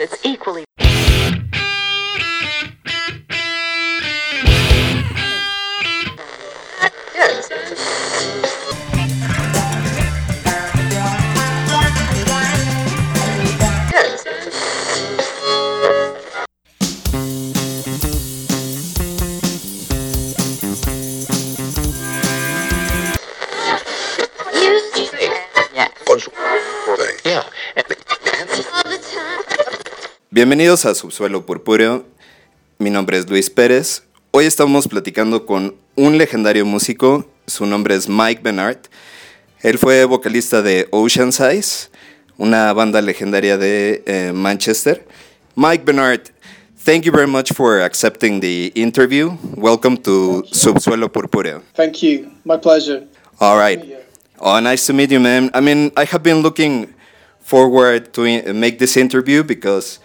It's equally. Bienvenidos a Subsuelo Purpúreo. Mi nombre es Luis Pérez. Hoy estamos platicando con un legendario músico. Su nombre es Mike Bernard. Él fue vocalista de Ocean Size, una banda legendaria de eh, Manchester. Mike Bernard, thank you very much for accepting the interview. Welcome to Subsuelo Purpúreo. Thank you. My pleasure. All right. Oh, nice to meet you, man. I mean, I have been looking forward to i- make this interview because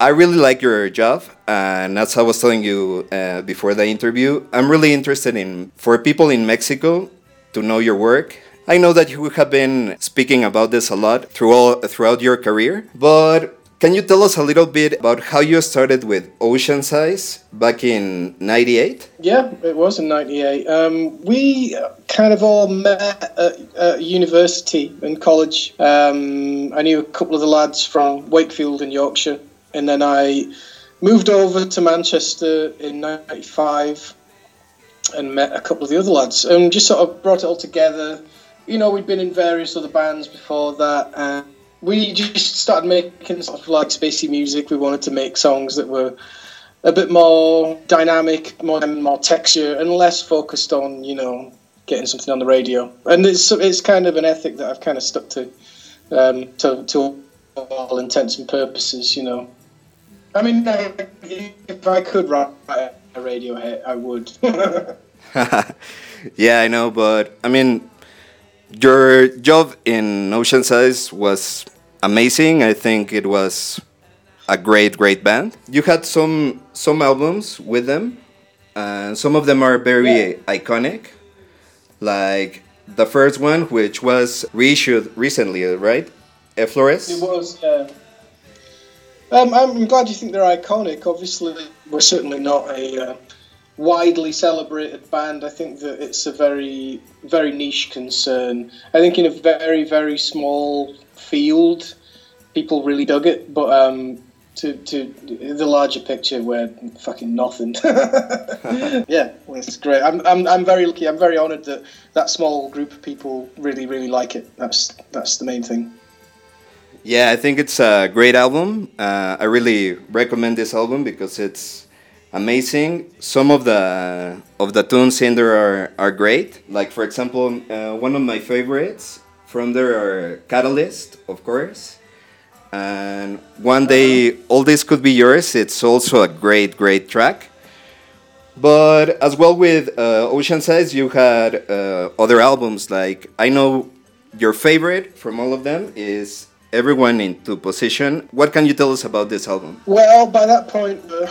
I really like your job, and as I was telling you uh, before the interview, I'm really interested in for people in Mexico to know your work. I know that you have been speaking about this a lot through all, throughout your career, but can you tell us a little bit about how you started with Oceansize back in '98? Yeah, it was in '98. Um, we kind of all met at, at university and college. Um, I knew a couple of the lads from Wakefield in Yorkshire, and then I moved over to Manchester in '95 and met a couple of the other lads, and just sort of brought it all together. You know, we'd been in various other bands before that, and we just started making sort of like spacey music. We wanted to make songs that were a bit more dynamic, more more texture, and less focused on you know getting something on the radio. And it's it's kind of an ethic that I've kind of stuck to, um, to to all intents and purposes. You know, I mean, if I could write a radio hit, I would. yeah, I know, but I mean, your job in Oceansize was amazing. I think it was a great, great band. You had some some albums with them, and some of them are very Yeah. iconic. Like the first one, which was reissued recently, right? Effloresce. It was. Uh, um, I'm glad you think they're iconic. Obviously, we're certainly not a uh, widely celebrated band. I think that it's a very, very niche concern. I think in a very, very small field, people really dug it. But um, to to the larger picture, we're fucking nothing. yeah, well, it's great. I'm, I'm, I'm very lucky. I'm very honoured that that small group of people really, really like it. That's that's the main thing. Yeah, I think it's a great album. Uh, I really recommend this album because it's amazing. Some of the of the tunes in there are, are great. Like for example, uh, one of my favorites from there are Catalyst, of course, and One Day All This Could Be Yours. It's also a great, great track. But as well with uh, Oceansize, you had uh, other albums like I know your favorite from all of them is Everyone into Position. What can you tell us about this album? Well, by that point, uh,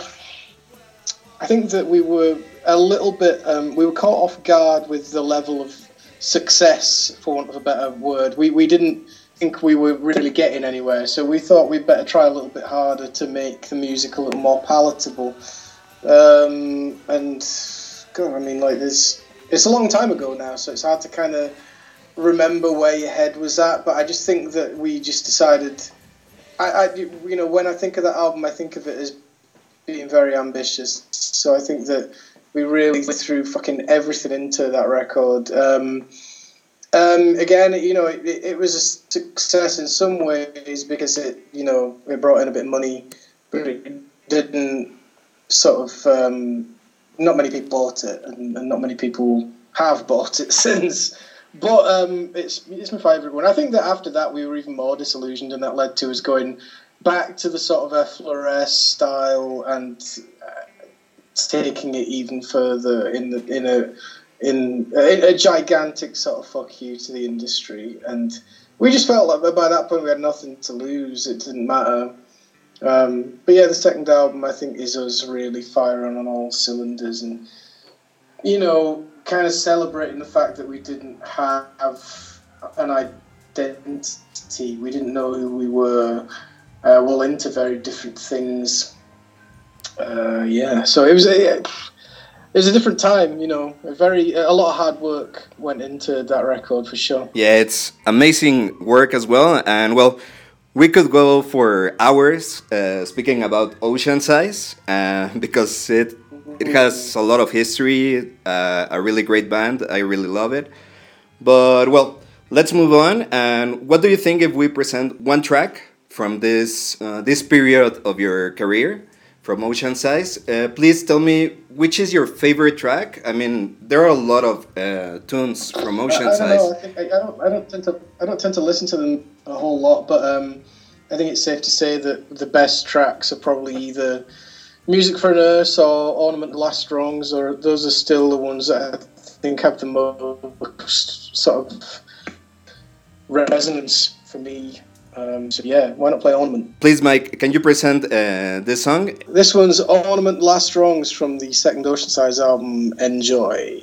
I think that we were a little bit, um, we were caught off guard with the level of success, for want of a better word. We, we didn't think we were really getting anywhere, so we thought we'd better try a little bit harder to make the music a little more palatable. Um, and, God, I mean, like, there's, it's a long time ago now, so it's hard to kind of remember where your head was at, but I just think that we just decided. I, I, you know, when I think of that album, I think of it as being very ambitious. So I think that we really threw fucking everything into that record. Um, um, again, you know, it, it was a success in some ways because it, you know, it brought in a bit of money, but it didn't sort of. Um, not many people bought it, and, and not many people have bought it since. But um, it's it's my favourite one. I think that after that we were even more disillusioned, and that led to us going back to the sort of Effloresce style and uh, taking it even further in the in a in a, a gigantic sort of fuck you to the industry. And we just felt like by that point we had nothing to lose. It didn't matter. Um, but yeah, the second album I think is us really firing on all cylinders and you know kind of celebrating the fact that we didn't have an identity. We didn't know who we were. uh, well into very different things. Uh, yeah, so it was a it was a different time, you know. A very a lot of hard work went into that record for sure. Yeah, it's amazing work as well, and well, we could go for hours uh, speaking about Oceansize uh, because it it has a lot of history, uh, a really great band. I really love it. But well, let's move on. And what do you think if we present one track from this uh, this period of your career? from Oceansize. Uh, please tell me which is your favorite track. I mean, there are a lot of uh, tunes from Ocean I, I Size. Know, I, think, I, I, don't. I don't tend to. I don't tend to listen to them a whole lot, but um, I think it's safe to say that the best tracks are probably either "Music for a Nurse" or "Ornament the Last Wrongs," or those are still the ones that I think have the most sort of resonance for me um, so yeah, why not play Ornament? Please, Mike, can you present uh, this song? This one's Ornament Last Wrongs from the second Oceansize album, Enjoy.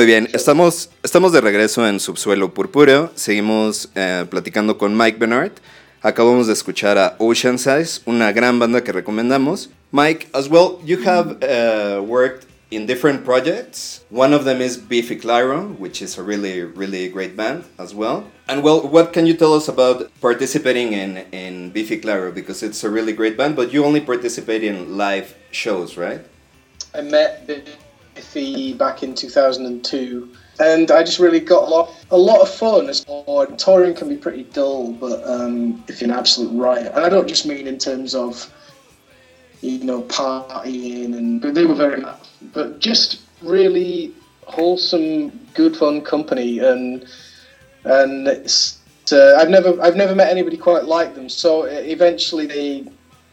Muy bien, estamos, estamos de regreso en Subsuelo Purpúreo. Seguimos eh, platicando con Mike Vennart. Acabamos de escuchar a Oceansize, una gran banda que recomendamos. Mike, as well, you have uh, worked in different projects. One of them is Biffy Clyro, which is a really, really great band as well. And well, what can you tell us about participating in, in Biffy Clyro? Because it's a really great band, but you only participate in live shows, right? I met Back in 2002, and I just really got a lot, a lot of fun. As hard. touring can be pretty dull, but um, if you're an absolute riot, and I don't just mean in terms of you know partying, and but they were very, but just really wholesome, good fun company, and and it's. Uh, I've never I've never met anybody quite like them. So eventually they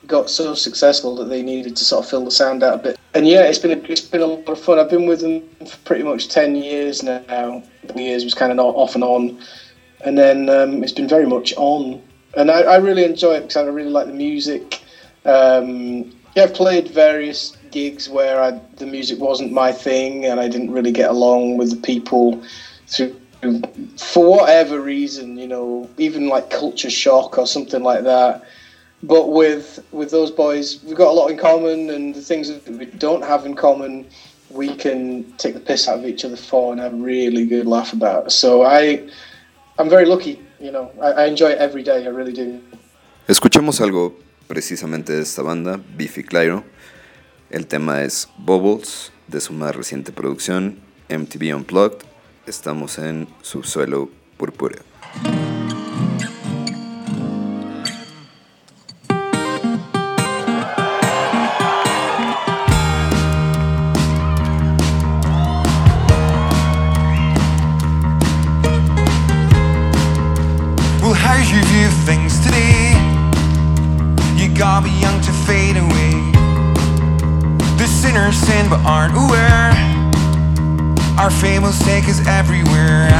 got so successful that they needed to sort of fill the sound out a bit. And yeah, it's been a, it's been a lot of fun. I've been with them for pretty much ten years now. The years was kind of off and on, and then um, it's been very much on. And I, I, really enjoy it because I really like the music. Um, yeah, I've played various gigs where I, the music wasn't my thing, and I didn't really get along with the people through for whatever reason, you know, even like culture shock or something like that but with with those boys, we've got a lot in common, and the things that we don't have in common, we can take the piss out of each other for and have a really good laugh about. So I, I'm very lucky, you know. I, I enjoy it every day. I really do. Escuchemos algo precisamente de esta banda, Beefy Clyro. El tema es Bubbles, de su más reciente producción, MTV Unplugged. Estamos en Subsuelo Purpúreo. Take everywhere.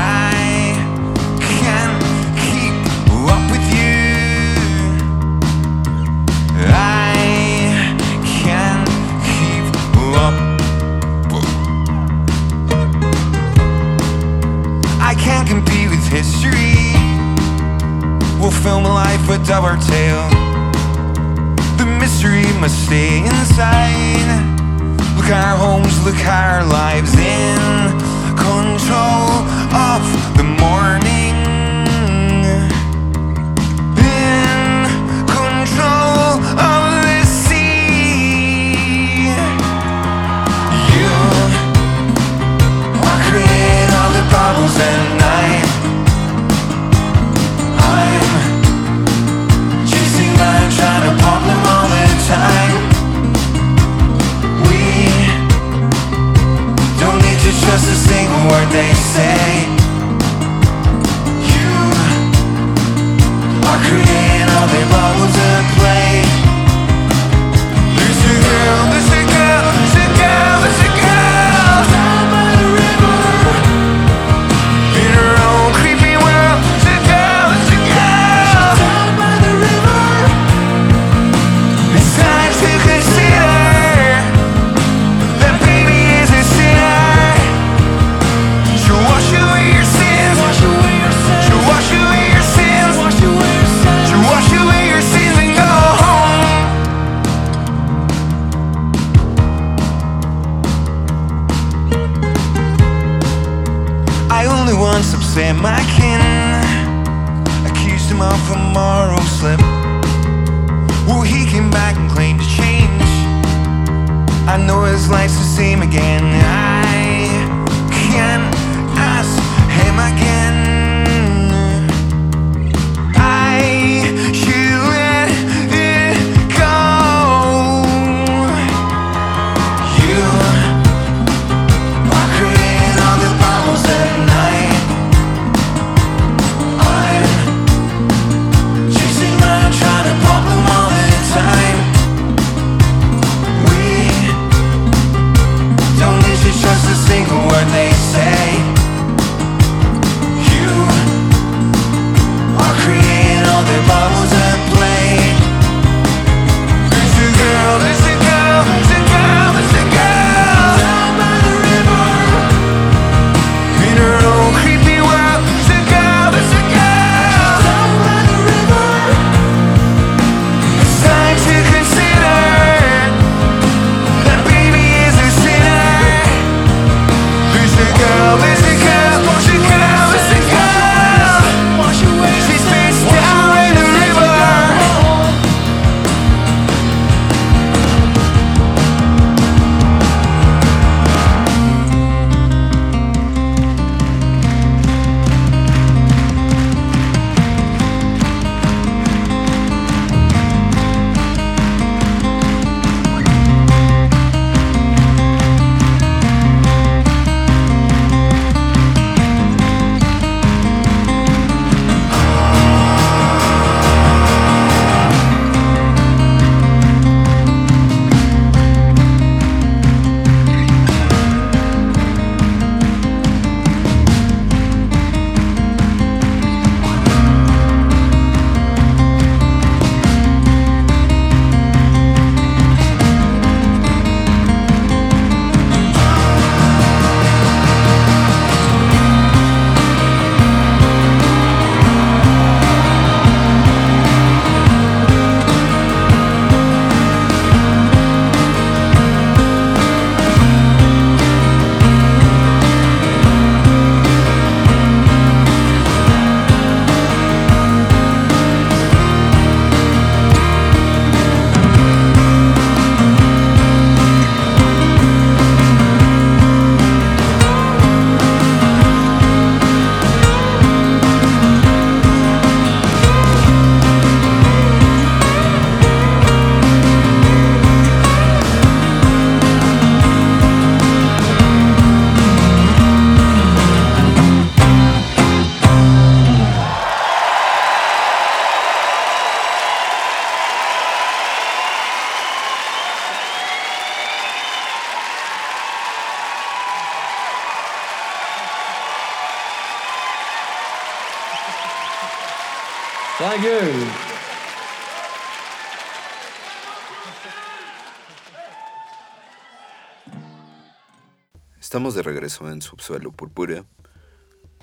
Estamos de regreso en Subsuelo Purpúrea.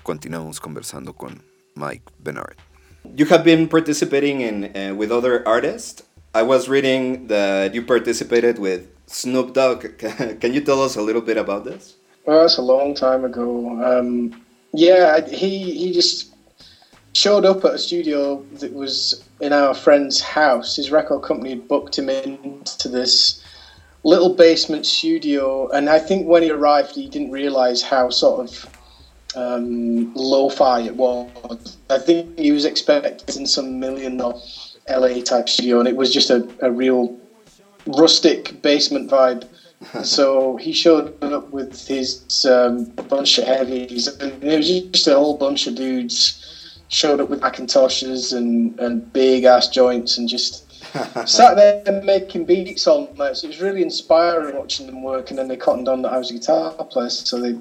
Continuamos conversando con Mike Vennart. You have been participating in uh, with other artists. I was reading that you participated with Snoop Dogg. Can you tell us a little bit about this? Well, that's a long time ago. Um, yeah, he he just showed up at a studio that was in our friend's house. His record company had booked him into this little basement studio, and I think when he arrived, he didn't realize how sort of um, lo-fi it was. I think he was expecting some million dollar LA type studio, and it was just a, a real rustic basement vibe. so he showed up with his um, bunch of heavies, and it was just a whole bunch of dudes showed up with Macintoshes and, and big ass joints and just sat there making beats all night. So it was really inspiring watching them work. And then they cottoned on that I was a guitar player, so they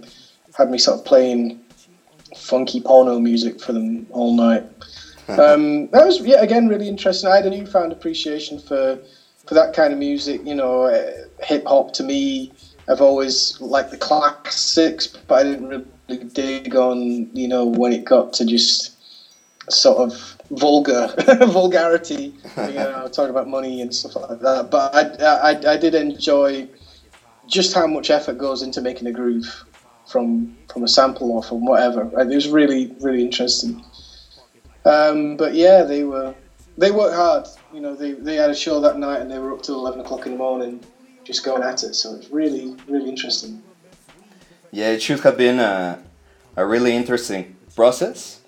had me sort of playing funky porno music for them all night. um, that was yeah again really interesting. I had a newfound appreciation for for that kind of music. You know, uh, hip hop to me, I've always liked the classics, but I didn't really dig on you know when it got to just sort of vulgar vulgarity, you know, talking about money and stuff like that. But I, I, I did enjoy just how much effort goes into making a groove from from a sample or from whatever. It was really really interesting. Um, but yeah, they were they worked hard. You know, they, they had a show that night and they were up till eleven o'clock in the morning, just going at it. So it's really really interesting. Yeah, it should have been a, a really interesting process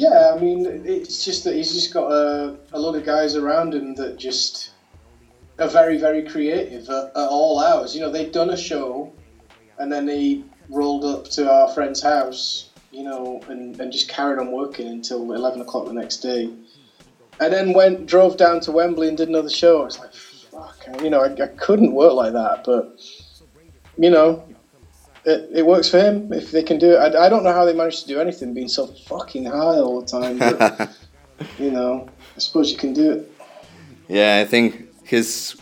yeah, I mean, it's just that he's just got a, a lot of guys around him that just are very, very creative at, at all hours. You know, they'd done a show and then they rolled up to our friend's house, you know, and, and just carried on working until 11 o'clock the next day. And then went, drove down to Wembley and did another show. It's like, fuck, you know, I, I couldn't work like that, but, you know, it, it works for him if they can do it. I, I don't know how they manage to do anything being so fucking high all the time. But, you know, I suppose you can do it. Yeah, I think he's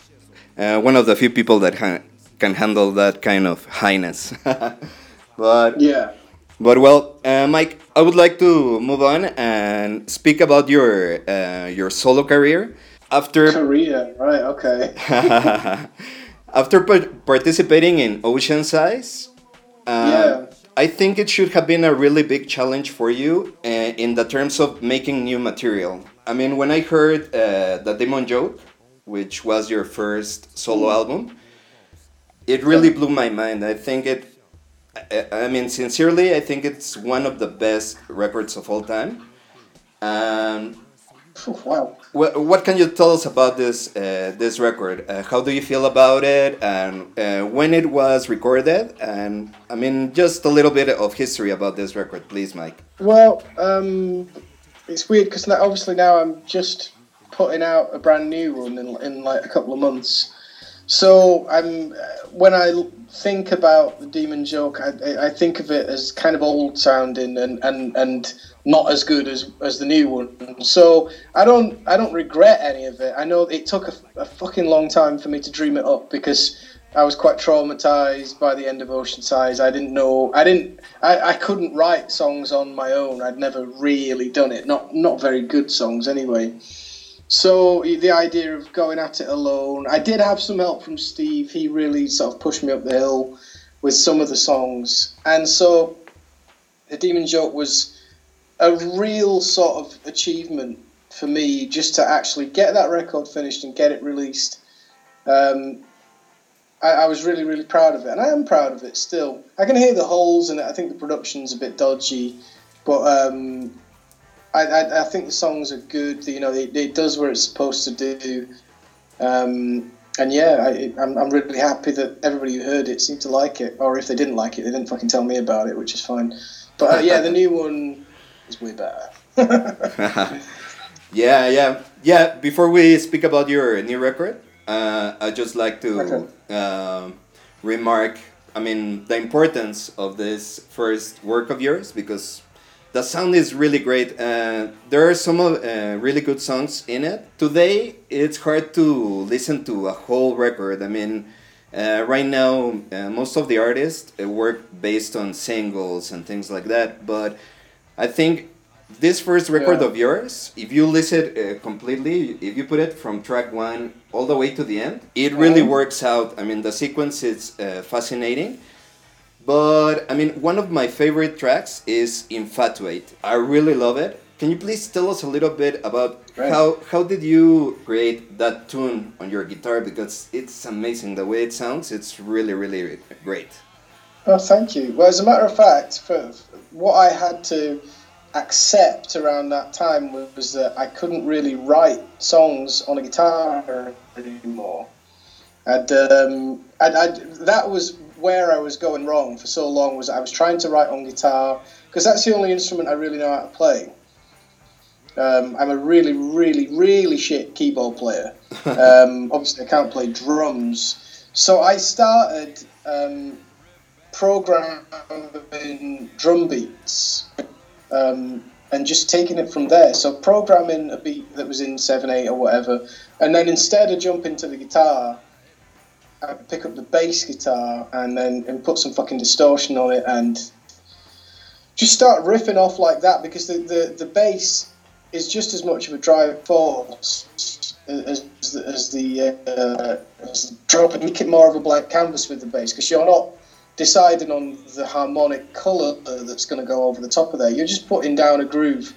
uh, one of the few people that ha can handle that kind of highness. but yeah. But well, uh, Mike, I would like to move on and speak about your uh, your solo career. After career, right? Okay. After participating in Oceansize, yeah. I think it should have been a really big challenge for you uh, in the terms of making new material. I mean, when I heard uh, the Demon Joke, which was your first solo mm. album, it really blew my mind. I think it. I, I mean, sincerely, I think it's one of the best records of all time. Um, wow. What, what can you tell us about this uh, this record? Uh, how do you feel about it, and uh, when it was recorded? And I mean, just a little bit of history about this record, please, Mike. Well, um, it's weird because obviously now I'm just putting out a brand new one in, in like a couple of months. So I'm when I think about the Demon Joke, I, I think of it as kind of old sounding and and and not as good as as the new one. So I don't I don't regret any of it. I know it took a, a fucking long time for me to dream it up because I was quite traumatized by the end of Oceansize. I didn't know I didn't I, I couldn't write songs on my own. I'd never really done it. Not not very good songs anyway. So the idea of going at it alone, I did have some help from Steve. He really sort of pushed me up the hill with some of the songs, and so the Demon Joke was a real sort of achievement for me just to actually get that record finished and get it released. Um, I, I, was really, really proud of it, and I am proud of it still. I can hear the holes it. I think the production's a bit dodgy, but um, I, I, I, think the songs are good. You know, it, it does what it's supposed to do. Um, and yeah, I, I'm, I'm really happy that everybody who heard it seemed to like it. Or if they didn't like it, they didn't fucking tell me about it, which is fine. But uh, yeah, the new one is way better. yeah, yeah, yeah. Before we speak about your new record, uh, I'd just like to okay. uh, remark. I mean, the importance of this first work of yours because the sound is really great. Uh, there are some uh, really good songs in it. Today, it's hard to listen to a whole record. I mean, uh, right now, uh, most of the artists uh, work based on singles and things like that. But I think this first record Yeah. of yours, if you listen uh, completely, if you put it from track one all the way to the end, it really Mhm. works out. I mean, the sequence is uh, fascinating. But I mean, one of my favorite tracks is "Infatuate." I really love it. Can you please tell us a little bit about Right. how how did you create that tune on your guitar? Because it's amazing the way it sounds. It's really really great. Oh, thank you. Well, as a matter of fact, for what I had to accept around that time was, that I couldn't really write songs on a guitar anymore. And um, I'd, I'd, that was where I was going wrong for so long. Was I was trying to write on guitar because that's the only instrument I really know how to play. Um, I'm a really, really, really shit keyboard player. Um, obviously, I can't play drums. So I started um, programming drum beats um, and just taking it from there. So programming a beat that was in seven eight or whatever, and then instead of jumping to the guitar, I pick up the bass guitar and then and put some fucking distortion on it and just start riffing off like that because the the, the bass is just as much of a drive force as, as, the- as the uh, as the drop and make it more of a blank canvas with the bass because you're not deciding on the harmonic color that's going to go over the top of there. You're just putting down a groove,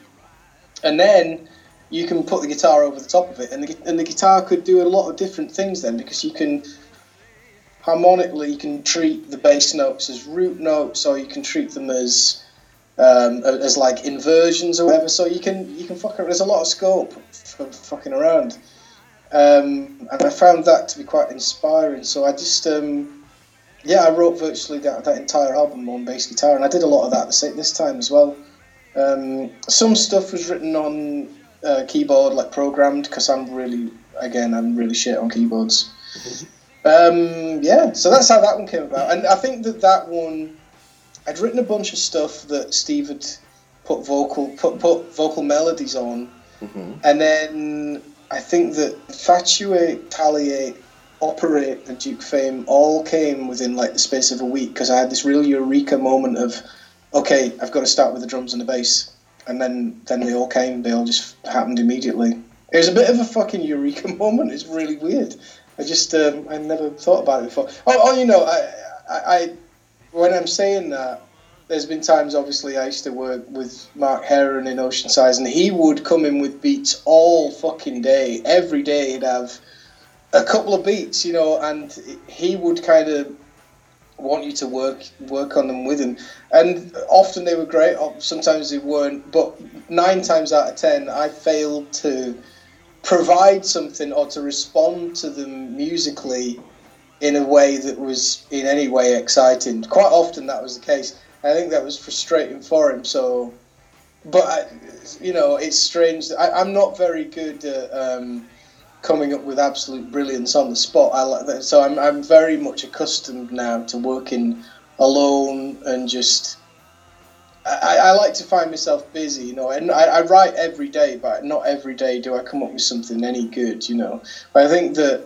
and then you can put the guitar over the top of it, and the, and the guitar could do a lot of different things then because you can harmonically you can treat the bass notes as root notes, or you can treat them as um, as like inversions or whatever. So you can you can fuck. ar- There's a lot of scope for fucking around, um, and I found that to be quite inspiring. So I just. Um, yeah, I wrote virtually that, that entire album on bass guitar, and I did a lot of that this, this time as well. Um, some stuff was written on uh, keyboard, like programmed, because I'm really, again, I'm really shit on keyboards. Um, yeah, so that's how that one came about, and I think that that one, I'd written a bunch of stuff that Steve had put vocal put put vocal melodies on, Mhm. and then I think that Infatuate, Palliate, Operate, and Duke Fame all came within like the space of a week because I had this real eureka moment of, okay, I've got to start with the drums and the bass, and then then they all came. They all just happened immediately. It was a bit of a fucking eureka moment. It's really weird. I just um, I never thought about it before. Oh, oh you know, I, I, I when I'm saying that, there's been times obviously I used to work with Mark Heron in Oceansize, and he would come in with beats all fucking day. Every day he'd have a couple of beats, you know, and he would kind of want you to work work on them with him. And often they were great, sometimes they weren't. But nine times out of ten, I failed to provide something or to respond to them musically in a way that was in any way exciting. Quite often that was the case. I think that was frustrating for him. So, but I, you know, it's strange. I, I'm not very good at um, coming up with absolute brilliance on the spot. I like that. So I'm I'm very much accustomed now to working alone and just. I, I like to find myself busy, you know, and I, I write every day, but not every day do I come up with something any good, you know. But I think that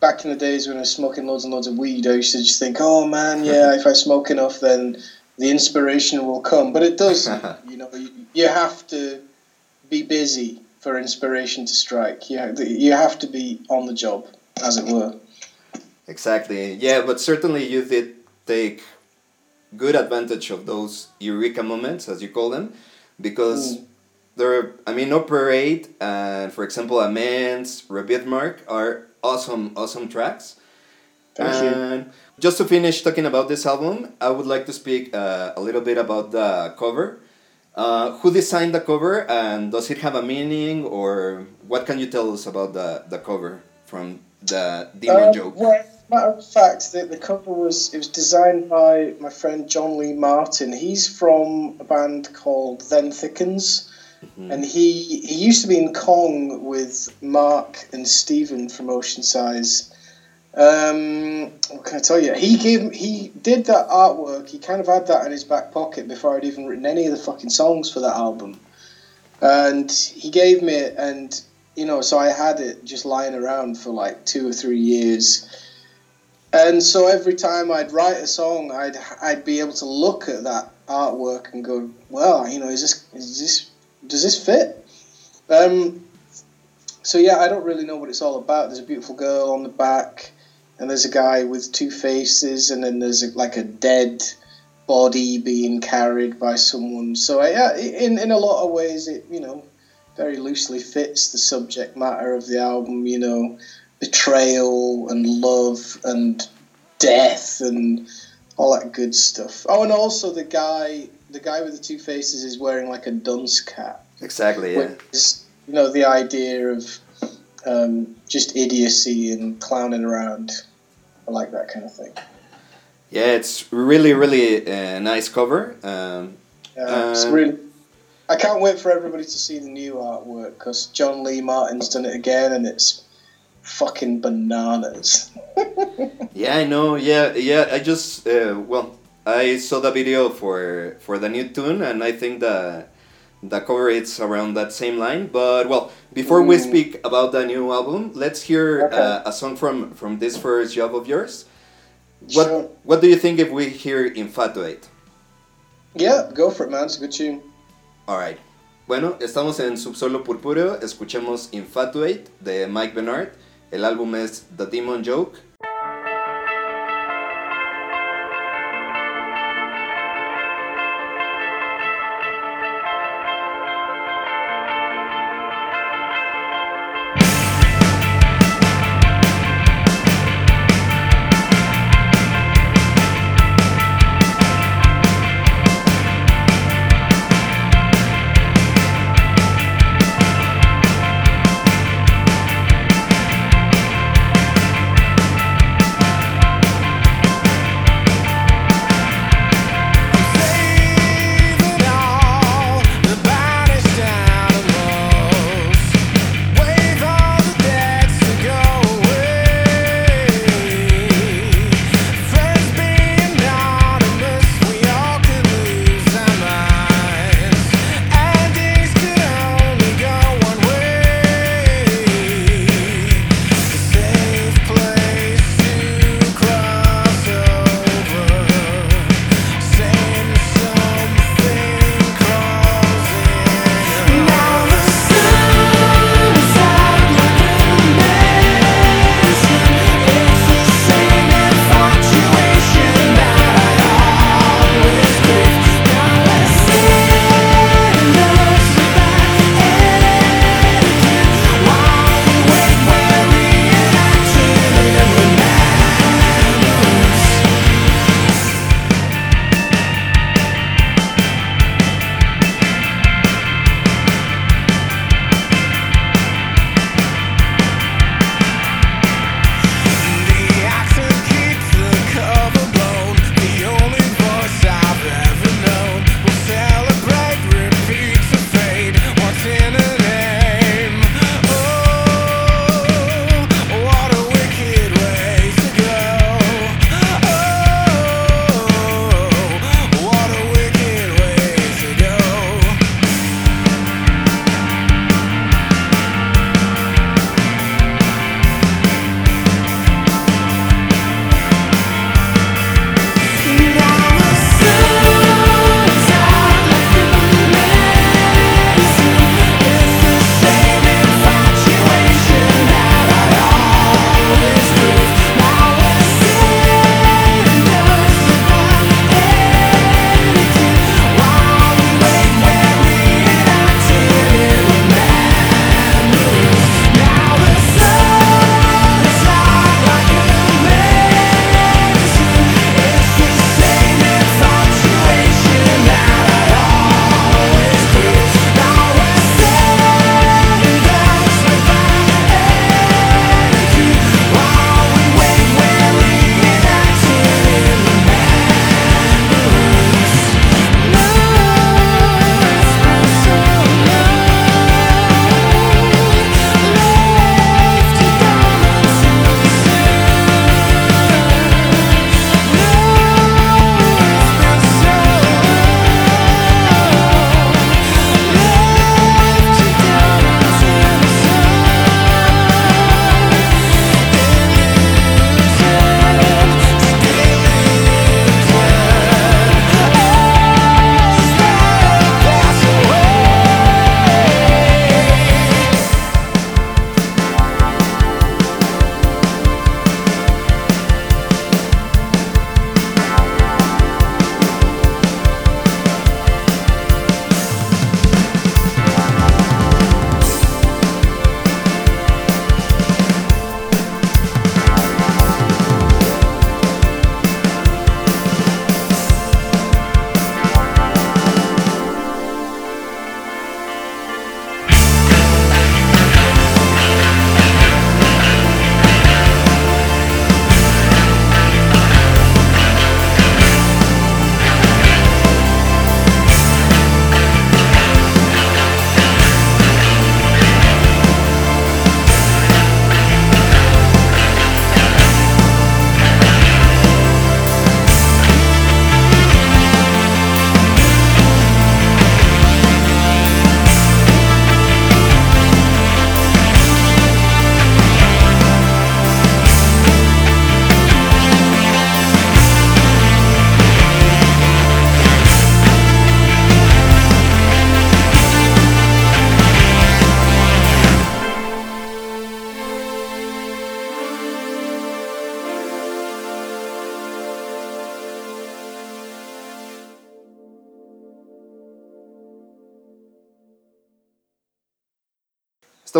back in the days when I was smoking loads and loads of weed, I used to just think, oh man, yeah, if I smoke enough, then the inspiration will come. But it doesn't, you know. You, you have to be busy for inspiration to strike. You you have to be on the job, as it were. Exactly. Yeah, but certainly you did take good advantage of those eureka moments, as you call them, because Mm. they're, I mean, Operate and, for example, Amends, Repeat Mark are awesome, awesome tracks. Thank you. and just to finish talking about this album, I would like to speak uh, a little bit about the cover. Uh, who designed the cover and does it have a meaning or what can you tell us about the, the cover from the Demon Um, Joke? Well, matter of fact, the, the cover was it was designed by my friend John Lee Martin. He's from a band called Then Thickens, and he he used to be in Kong with Mark and Stephen from Oceansize. Um, what can I tell you? He gave he did that artwork. He kind of had that in his back pocket before I'd even written any of the fucking songs for that album. And he gave me it, and you know, so I had it just lying around for like two or three years. And so every time I'd write a song, I'd I'd be able to look at that artwork and go, well, you know, is this is this does this fit? Um, so yeah, I don't really know what it's all about. There's a beautiful girl on the back and there's a guy with two faces, and then there's a, like a dead body being carried by someone. So yeah, in in a lot of ways, it you know very loosely fits the subject matter of the album. You know, betrayal and love and death and all that good stuff. Oh, and also the guy, the guy with the two faces, is wearing like a dunce cap. Exactly. Yeah. Is, you know the idea of um, just idiocy and clowning around. I like that kind of thing. Yeah, it's really, really a uh, nice cover. Um, yeah, it's uh, really. I can't wait for everybody to see the new artwork because John Lee Martin's done it again, and it's fucking bananas. yeah, I know. Yeah, yeah. I just uh, well, I saw the video for for the new tune, and I think that the cover it's around that same line. But well, before we mm. speak about the new album, let's hear okay. uh, a song from from this first job of yours. What sure. What do you think if we hear Infatuate? Yeah, go for it, man. It's a good tune. Alright. Bueno, estamos en Subsolo Purpúreo. Escuchemos Infatuate de Mike Vennart. El álbum es The Demon Joke.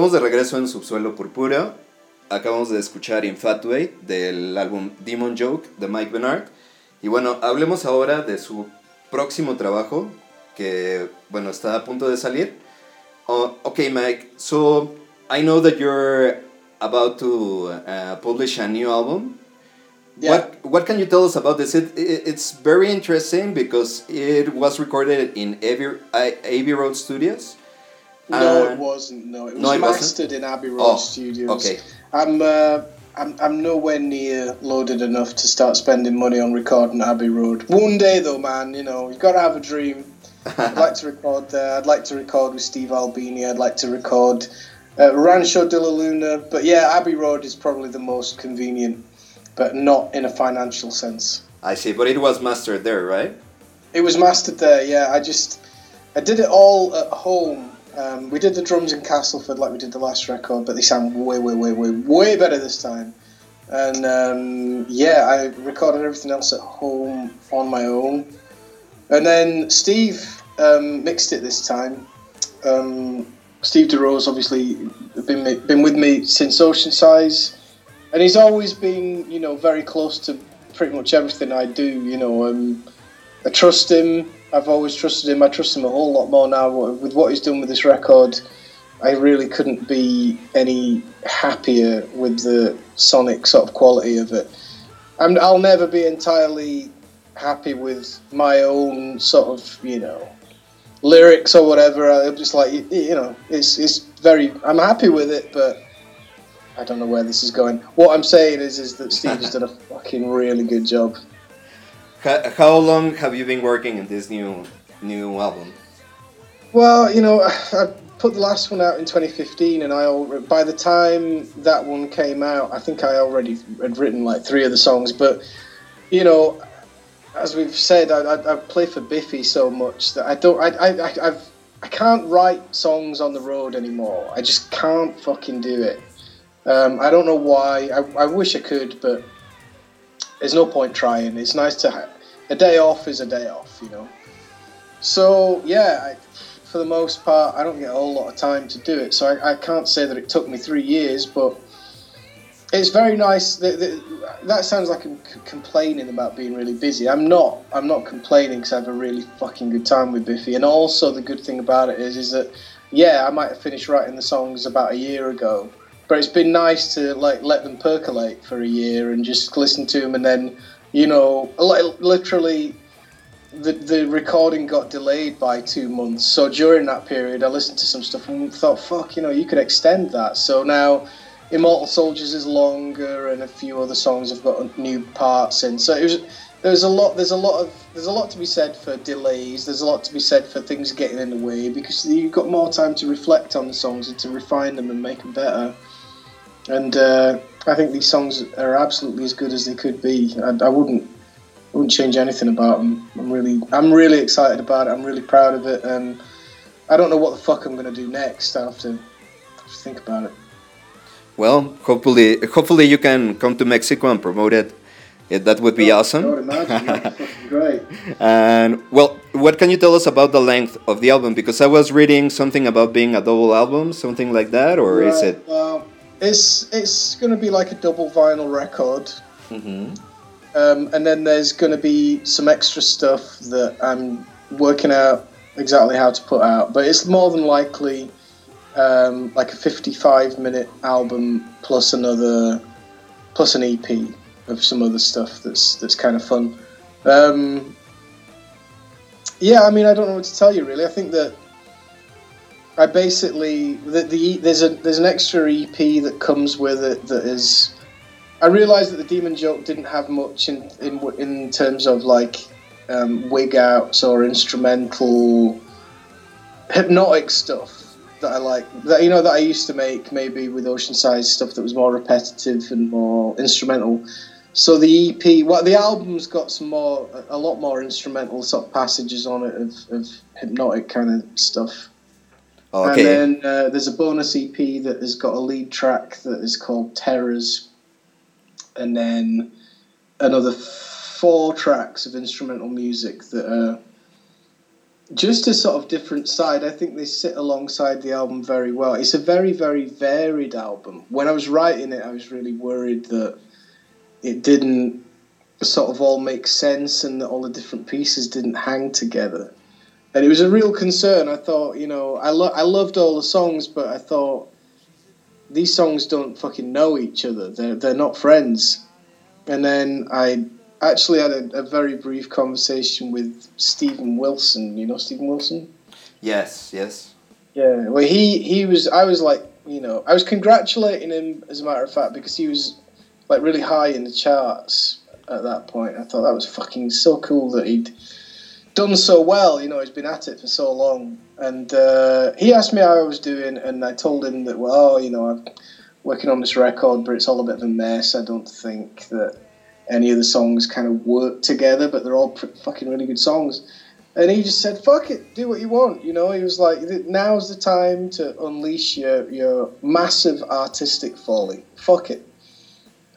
Estamos de regreso en Subsuelo Purpura. Acabamos de escuchar Infatuate del álbum Demon Joke de Mike Bernard. Y bueno, hablemos ahora de su próximo trabajo que, bueno, está a punto de salir. Uh, okay, Mike, so I know that you're about to uh, publish a new album. Yeah. What what can you tell us about this? It, it it's very interesting because it was recorded in Abbey, Abbey Road Studios. No, Uh, it wasn't. No, it was no, it wasn't? mastered in Abbey Road Oh, Studios. okay. I'm, uh, I'm, I'm nowhere near loaded enough to start spending money on recording Abbey Road. One day, though, man, you know, you've got to have a dream. I'd like to record there. I'd like to record with Steve Albini. I'd like to record uh, Rancho de la Luna. But yeah, Abbey Road is probably the most convenient, but not in a financial sense. I see, but it was mastered there, right? It was mastered there, yeah. I just I did it all at home. Um, we did the drums in Castleford like we did the last record, but they sound way, way, way, way, way better this time. And um, yeah, I recorded everything else at home on my own. And then Steve um, mixed it this time. Um, Steve Durose obviously been been with me since Oceansize, and he's always been you know very close to pretty much everything I do. You know, um, I trust him. I've always trusted him. I trust him a whole lot more now with what he's done with this record. I really couldn't be any happier with the sonic sort of quality of it. I'm, I'll never be entirely happy with my own sort of, you know, lyrics or whatever. I'm just like, you, you know, it's, it's very, I'm happy with it, but I don't know where this is going. What I'm saying is, is that Steve has done a fucking really good job. How, how long have you been working on this new new album? Well, you know, I put the last one out in 2015, and I by the time that one came out, I think I already had written like three of the songs. But you know, as we've said, I, I, I play for Biffy so much that I don't, I, I, I, I've, I can't write songs on the road anymore. I just can't fucking do it. Um, I don't know why. I, I wish I could, but there's no point trying. It's nice to have a day off is a day off, you know. So yeah, I, for the most part, I don't get a whole lot of time to do it. So I, I can't say that it took me three years, but it's very nice. That, that, that sounds like I'm c- complaining about being really busy. I'm not. I'm not complaining because I have a really fucking good time with Biffy. And also the good thing about it is, is that yeah, I might have finished writing the songs about a year ago, but it's been nice to like let them percolate for a year and just listen to them, and then you know, li- literally the the recording got delayed by two months. So during that period, I listened to some stuff and thought, fuck, you know, you could extend that. So now, Immortal Soldiers is longer, and a few other songs have got new parts in. So it was. There's a lot. There's a lot of. There's a lot to be said for delays. There's a lot to be said for things getting in the way because you've got more time to reflect on the songs and to refine them and make them better. And uh, I think these songs are absolutely as good as they could be. I, I wouldn't I wouldn't change anything about them. I'm really, I'm really excited about it. I'm really proud of it, and I don't know what the fuck I'm gonna do next. I have to, have to think about it. Well, hopefully, hopefully you can come to Mexico and promote it. Yeah, that would be I would awesome. imagine. that'd be great. And well, what can you tell us about the length of the album? Because I was reading something about being a double album, something like that, or is it? Well, it's it's gonna be like a double vinyl record, hmm um, and then there's gonna be some extra stuff that I'm working out exactly how to put out. But it's more than likely um, like a 55 minute album plus another plus an EP of some other stuff that's that's kind of fun. Um, yeah, I mean, I don't know what to tell you really. I think that I basically the, the there's a there's an extra EP that comes with it that is. I realised that the Demon Joke didn't have much in in in terms of like um, wig outs or instrumental hypnotic stuff that I like that you know that I used to make maybe with Oceansize stuff that was more repetitive and more instrumental. So the EP, well, the album's got some more, a lot more instrumental sort of passages on it of, of hypnotic kind of stuff. Okay. And then uh, there's a bonus EP that has got a lead track that is called Terrors, and then another four tracks of instrumental music that are just a sort of different side. I think they sit alongside the album very well. It's a very, very varied album. When I was writing it, I was really worried that it didn't sort of all make sense and that all the different pieces didn't hang together. And it was a real concern. I thought, you know, I, lo- I loved all the songs, but I thought these songs don't fucking know each other. They're, they're not friends. And then I actually had a, a very brief conversation with Steven Wilson. You know Steven Wilson? Yes, yes. Yeah. Well, he he was. I was like, you know, I was congratulating him as a matter of fact because he was like really high in the charts at that point. I thought that was fucking so cool that he'd done so well. You know, he's been at it for so long. And uh, he asked me how I was doing, and I told him that, well, you know, I'm working on this record, but it's all a bit of a mess. I don't think that any of the songs kind of work together, but they're all fucking really good songs. And he just said, "Fuck it, do what you want." You know, he was like, "Now's the time to unleash your your massive artistic folly. Fuck it."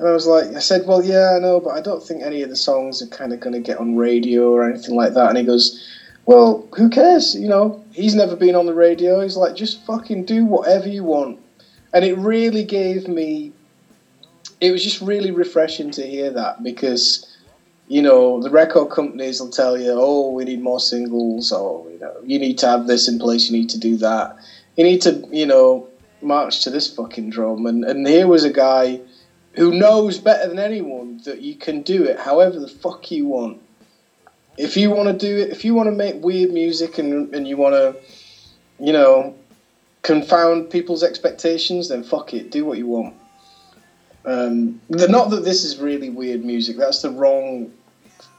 And I was like, I said, "Well, yeah, I know, but I don't think any of the songs are kind of going to get on radio or anything like that." And he goes, "Well, who cares? You know, he's never been on the radio. He's like, just fucking do whatever you want." And it really gave me it was just really refreshing to hear that because you know the record companies will tell you oh we need more singles or you know you need to have this in place you need to do that you need to you know march to this fucking drum and, and here was a guy who knows better than anyone that you can do it however the fuck you want if you want to do it if you want to make weird music and, and you want to you know confound people's expectations then fuck it do what you want um, not that this is really weird music. That's the wrong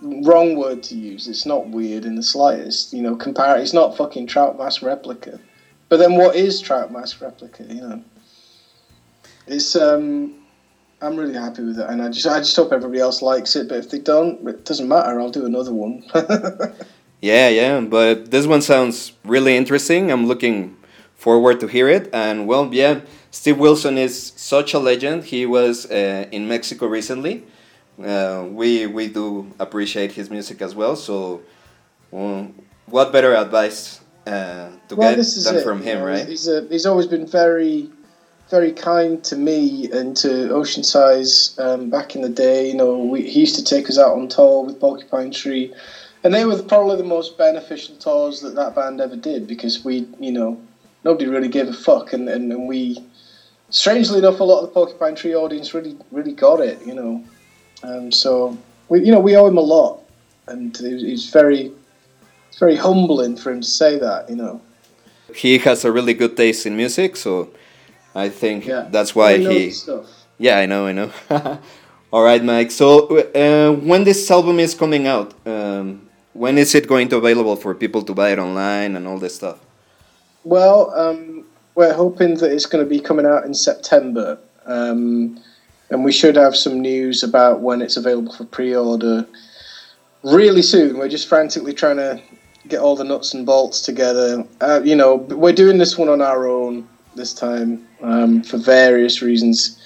wrong word to use. It's not weird in the slightest. You know, compare. It's not fucking Trout Mask Replica. But then, what is Trout Mask Replica? You know, it's. Um, I'm really happy with it, and I just I just hope everybody else likes it. But if they don't, it doesn't matter. I'll do another one. yeah, yeah. But this one sounds really interesting. I'm looking forward to hear it, and well, yeah Steve Wilson is such a legend. He was uh, in Mexico recently. Uh, we we do appreciate his music as well. So, um, what better advice uh, to well, get than it. from him, you know, right? He's a, he's always been very very kind to me and to Oceansize um, back in the day. You know, we, he used to take us out on tour with Porcupine Tree, and they were probably the most beneficial tours that that band ever did because we, you know, nobody really gave a fuck, and, and, and we strangely enough, a lot of the Porcupine Tree audience really, really got it. You know, um, so we, you know, we owe him a lot, and he's very, it's very humbling for him to say that. You know, he has a really good taste in music, so I think yeah. that's why he. Yeah, I know, I know. All right, Mike. So uh, when this album is coming out, um, when is it going to be available for people to buy it online and all this stuff? Well, um, we're hoping that it's going to be coming out in September, um, and we should have some news about when it's available for pre-order really soon. We're just frantically trying to get all the nuts and bolts together. Uh, you know, we're doing this one on our own this time um, for various reasons,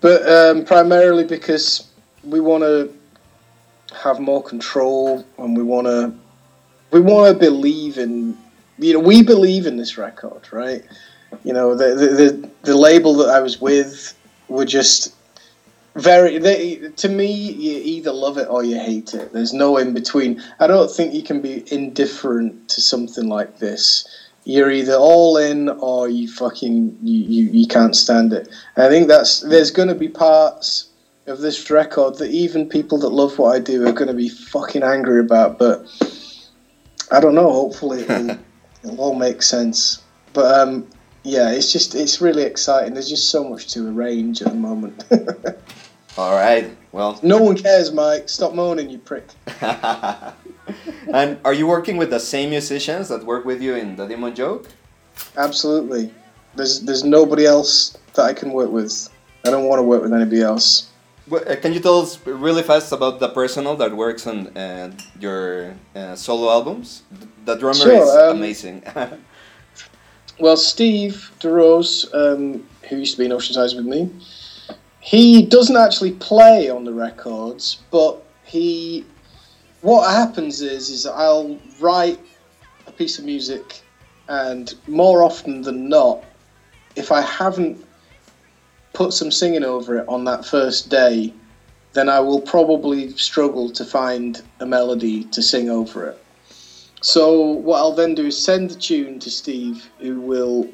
but um, primarily because we want to have more control and we want to we want to believe in you know, we believe in this record, right? You know, the the, the, the label that I was with were just very they to me you either love it or you hate it. There's no in between i don't think you can be indifferent to something like this you're either all in or you fucking you, you, you can't stand it i think that's there's going to be parts of this record that even people that love what i do are going to be fucking angry about but i don't know hopefully it'll, It'll all make sense. But um, yeah, it's just it's really exciting. There's just so much to arrange at the moment. all right. Well, no one cares, Mike. Stop moaning, you prick. and are you working with the same musicians that work with you in the Demon Joke? Absolutely. There's there's nobody else that I can work with. I don't want to work with anybody else. Well, uh, can you tell us really fast about the personal that works on uh, your uh, solo albums? The drummer sure, is um, amazing. well, Steve Durose, um, who used to be in Oceansize with me, he doesn't actually play on the records, but he. What happens is, is I'll write a piece of music, and more often than not, if I haven't put some singing over it on that first day, then I will probably struggle to find a melody to sing over it. So what I'll then do is send the tune to Steve, who will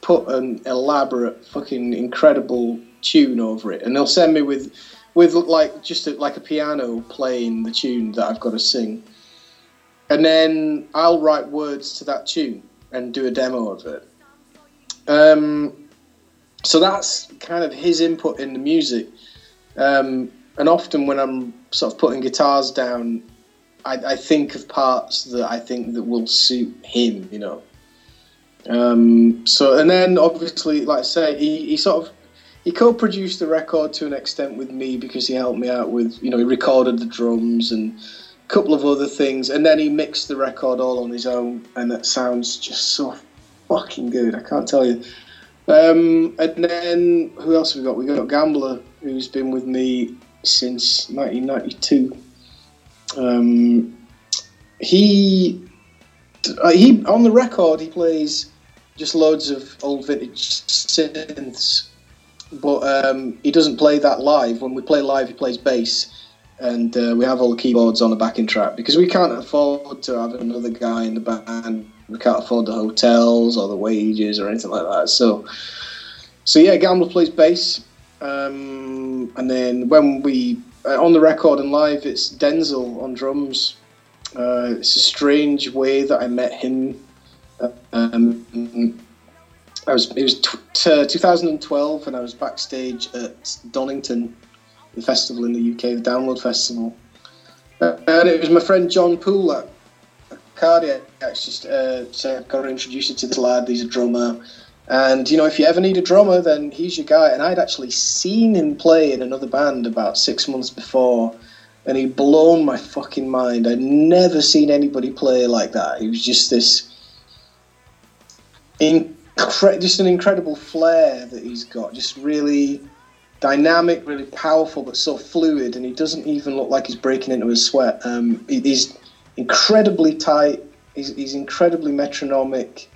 put an elaborate, fucking incredible tune over it, and they'll send me with, with like just a, like a piano playing the tune that I've got to sing, and then I'll write words to that tune and do a demo of it. Um, so that's kind of his input in the music. Um, and often when I'm sort of putting guitars down, I, I, think of parts that I think that will suit him, you know. Um, so and then obviously, like I say, he, he sort of he co-produced the record to an extent with me because he helped me out with you know he recorded the drums and a couple of other things, and then he mixed the record all on his own, and that sounds just so fucking good. I can't tell you. Um, and then who else have we got? We got Gambler, who's been with me since 1992. Um, he uh, he on the record he plays just loads of old vintage synths, but um, he doesn't play that live. When we play live, he plays bass, and uh, we have all the keyboards on the backing track because we can't afford to have another guy in the band. We can't afford the hotels or the wages or anything like that. So, so yeah, Gambler plays bass. Um, and then when we uh, on the record and live, it's Denzel on drums. Uh, it's a strange way that I met him. Um, I was it was t- t- 2012, and I was backstage at Donington, the festival in the UK, the Download Festival, uh, and it was my friend Jon Poole at Cardiac just uh, said, "I've got to introduce you to this lad. He's a drummer." And you know, if you ever need a drummer, then he's your guy. And I'd actually seen him play in another band about six months before, and he'd blown my fucking mind. I'd never seen anybody play like that. He was just this, incre- just an incredible flair that he's got. Just really dynamic, really powerful, but so fluid. And he doesn't even look like he's breaking into a sweat. Um, he's incredibly tight. He's, he's incredibly metronomic.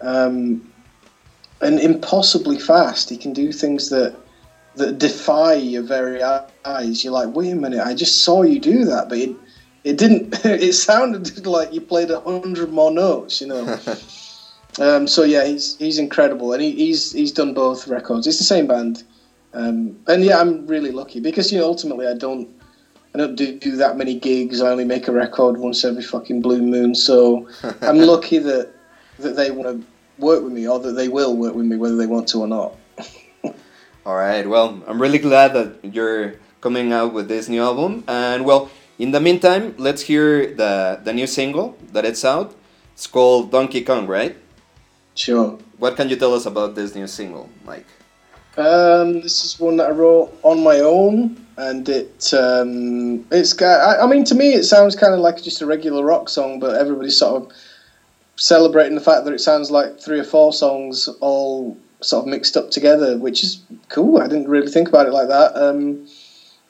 Um, and impossibly fast. He can do things that that defy your very eyes. You're like, wait a minute, I just saw you do that, but it it didn't. it sounded like you played a hundred more notes, you know. um, so yeah, he's he's incredible, and he, he's he's done both records. It's the same band, um, and yeah, I'm really lucky because you know ultimately I don't. I don't do, do that many gigs. I only make a record once every fucking blue moon. So I'm lucky that that they want to work with me or that they will work with me whether they want to or not. All right. Well, I'm really glad that you're coming out with this new album. And well, in the meantime, let's hear the the new single that it's out. It's called Donkey Kong, right? Sure. What can you tell us about this new single, Mike? Um, this is one that I wrote on my own, and it um, it's I, I mean to me it sounds kind of like just a regular rock song, but everybody's sort of celebrating the fact that it sounds like three or four songs all sort of mixed up together, which is cool. I didn't really think about it like that. Um,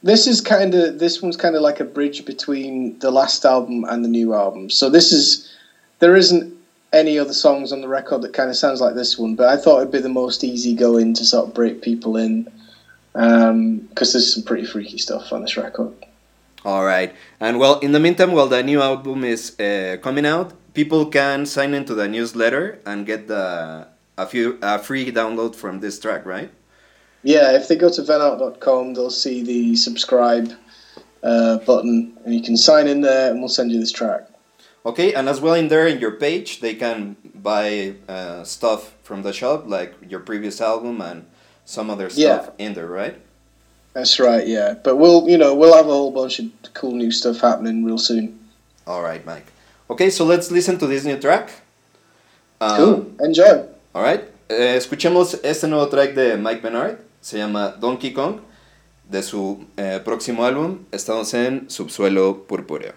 this is kind of this one's kind of like a bridge between the last album and the new album. So this is there isn't any other songs on the record that kind of sounds like this one, but I thought it'd be the most easy going to sort of break people in because um, there's some pretty freaky stuff on this record. All right, and well, in the meantime, while the new album is uh, coming out, people can sign into the newsletter and get the a few a free download from this track, right? Yeah, if they go to venout.com, they'll see the subscribe uh, button, and you can sign in there, and we'll send you this track. Okay, and as well in there in your page, they can buy uh, stuff from the shop, like your previous album and some other stuff yeah. in there, right? That's right, yeah. But we'll, you know, we'll have a whole bunch of cool new stuff happening real soon. All right, Mike. Okay, so let's listen to this new track. Um, cool, enjoy. Alright, eh, escuchemos este nuevo track de Mike Vennart, se llama Donkey Kong, de su eh, próximo álbum, estamos en Subsuelo Purpúreo.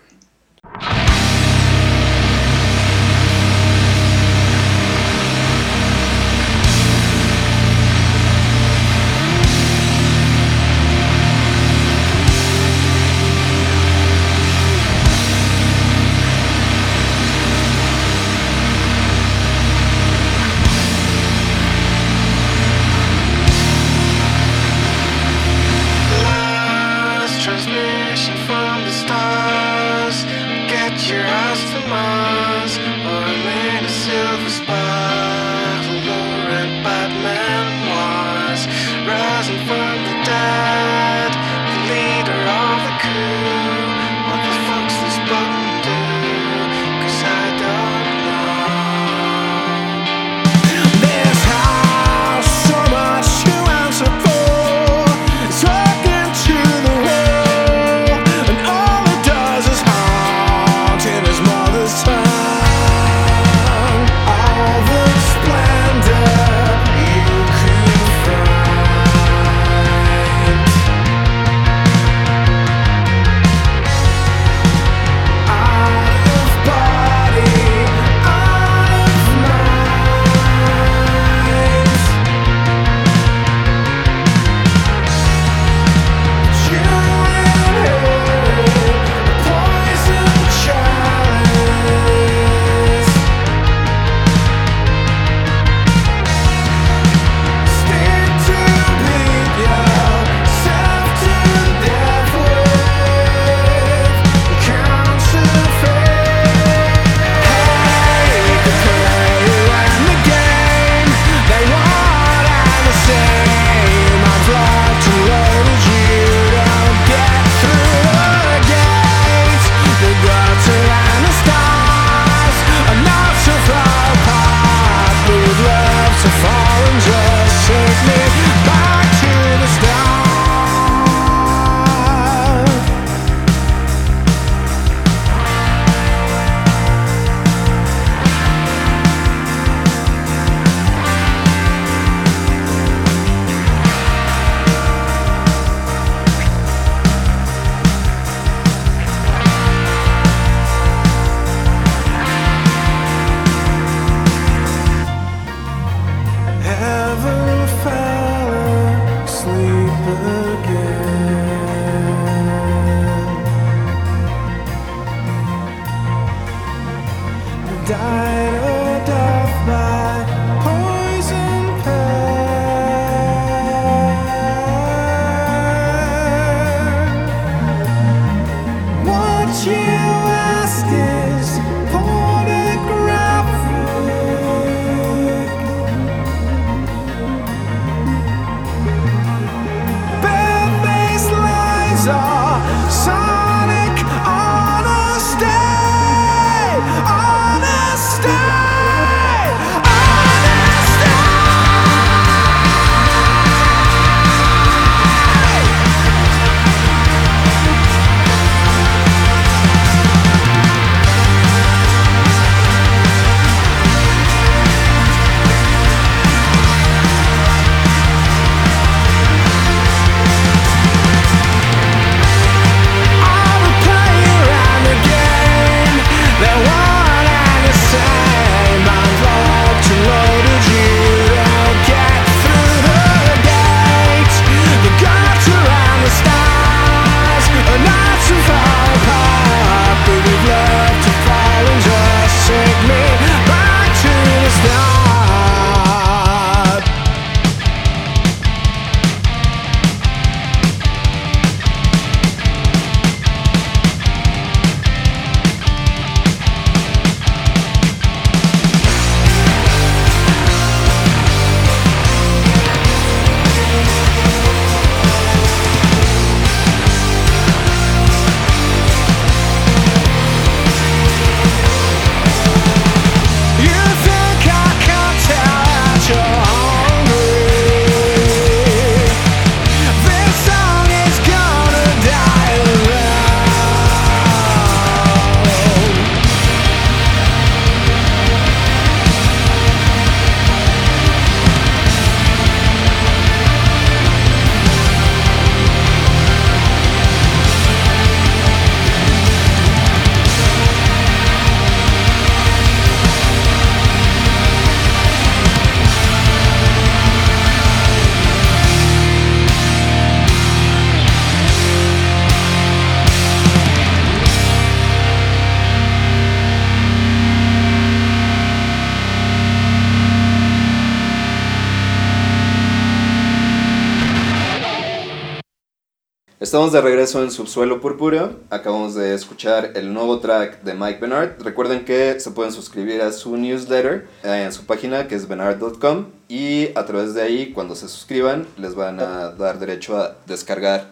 Estamos de regreso en Subsuelo Púrpura. Acabamos de escuchar el nuevo track de Mike Bernard. Recuerden que se pueden suscribir a su newsletter eh, en su página que es bernard.com y a través de ahí, cuando se suscriban, les van a dar derecho a descargar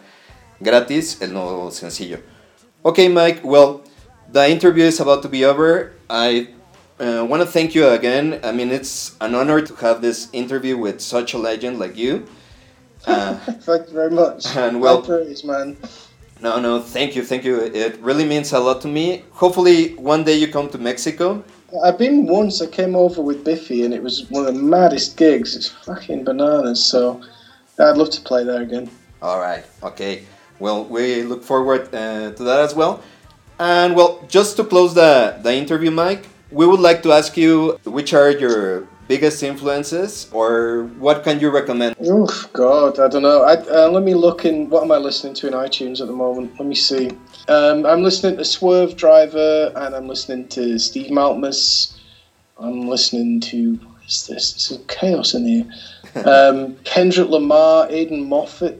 gratis el nuevo sencillo. Okay, Mike. Well, the interview is about to be over. I uh, want to thank you again. I mean, it's an honor to have this interview with such a legend like you. Uh, thank you very much. And well, praise, man. No, no, thank you, thank you. It really means a lot to me. Hopefully, one day you come to Mexico. I've been once. I came over with Biffy, and it was one of the maddest gigs. It's fucking bananas. So, I'd love to play there again. All right. Okay. Well, we look forward uh, to that as well. And well, just to close the the interview, Mike, we would like to ask you which are your biggest influences or what can you recommend? Oh God, I don't know. I, uh, let me look in. What am I listening to in iTunes at the moment? Let me see. Um, I'm listening to Swervedriver and I'm listening to Steve Malkmus. I'm listening to what is this? This is chaos in here. Um, Kendrick Lamar, Aidan Moffat,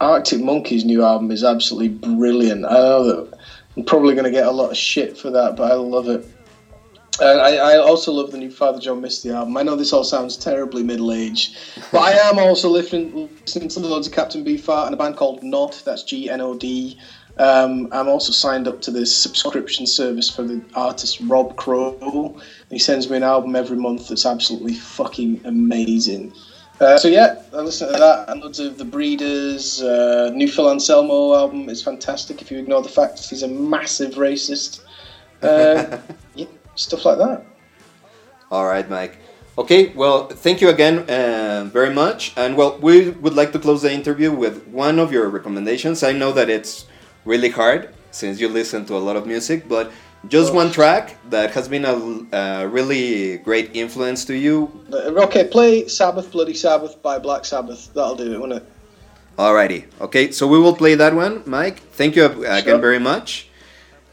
Arctic Monkeys' new album is absolutely brilliant. I know that I'm probably going to get a lot of shit for that, but I love it. And I, I also love the new Father John Misty album. I know this all sounds terribly middle aged, but I am also listening, listening to loads of Captain Beefheart and a band called Gnod. That's G N O D. Um, I'm also signed up to this subscription service for the artist Rob Crow. He sends me an album every month that's absolutely fucking amazing. Uh, so yeah, I listen to that and loads of the Breeders. Uh, new Phil Anselmo album is fantastic. If you ignore the fact he's a massive racist. Uh, yeah, stuff like that. All right, Mike. Okay, well, thank you again uh, very much. And well, we would like to close the interview with one of your recommendations. I know that it's really hard since you listen to a lot of music, but just one track that has been a, a really great influence to you. Uh, Okay, play Sabbath, Bloody Sabbath by Black Sabbath. That'll do it, won't it? Alrighty. Okay, so we will play that one, Mike. Thank you again Sure. very much.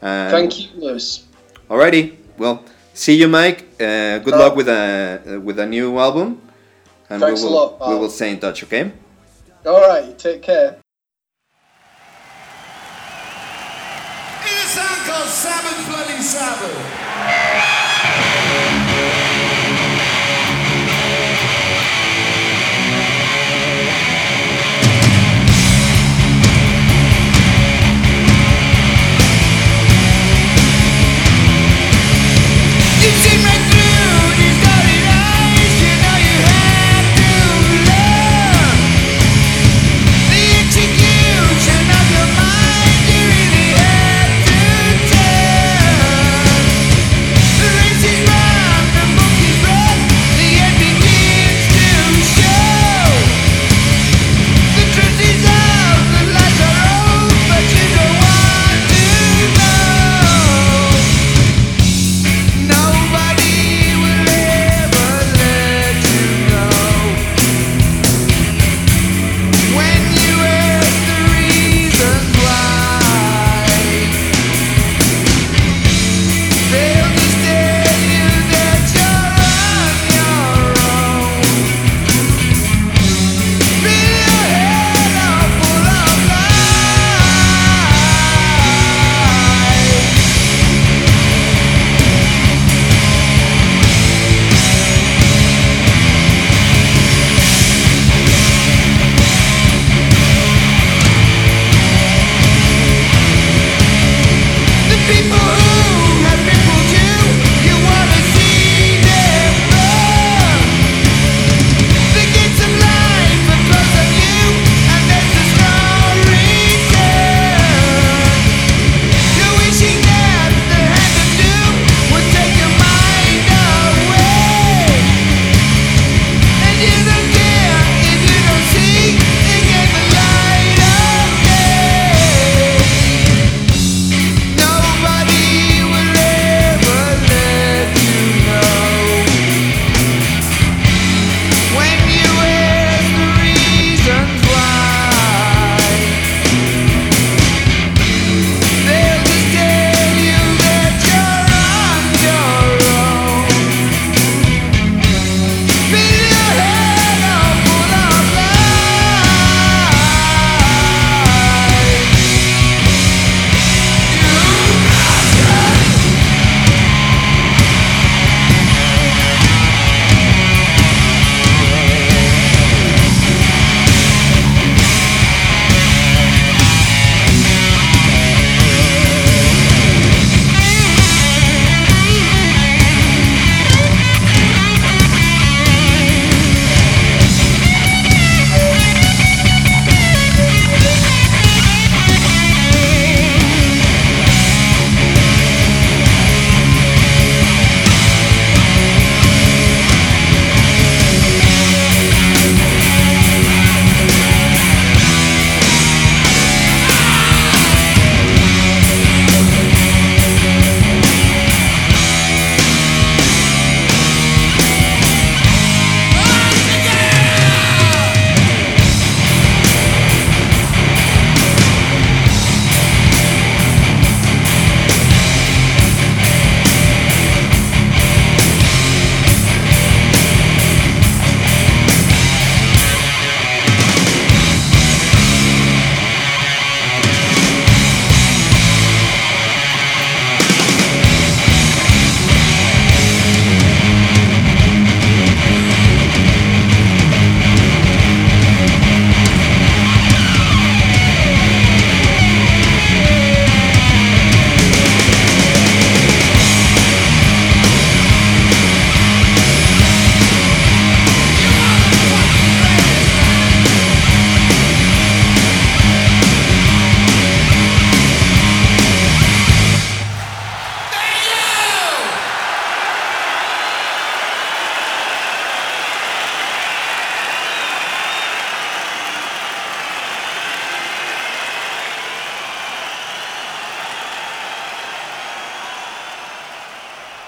Thank you, Lewis. Alrighty. Well, see you, Mike. Uh, good luck with a with a new album, and Thanks we a will lot, we will stay in touch. Okay. All right, take care. It's Uncle Sabbath Bloody Sabbath.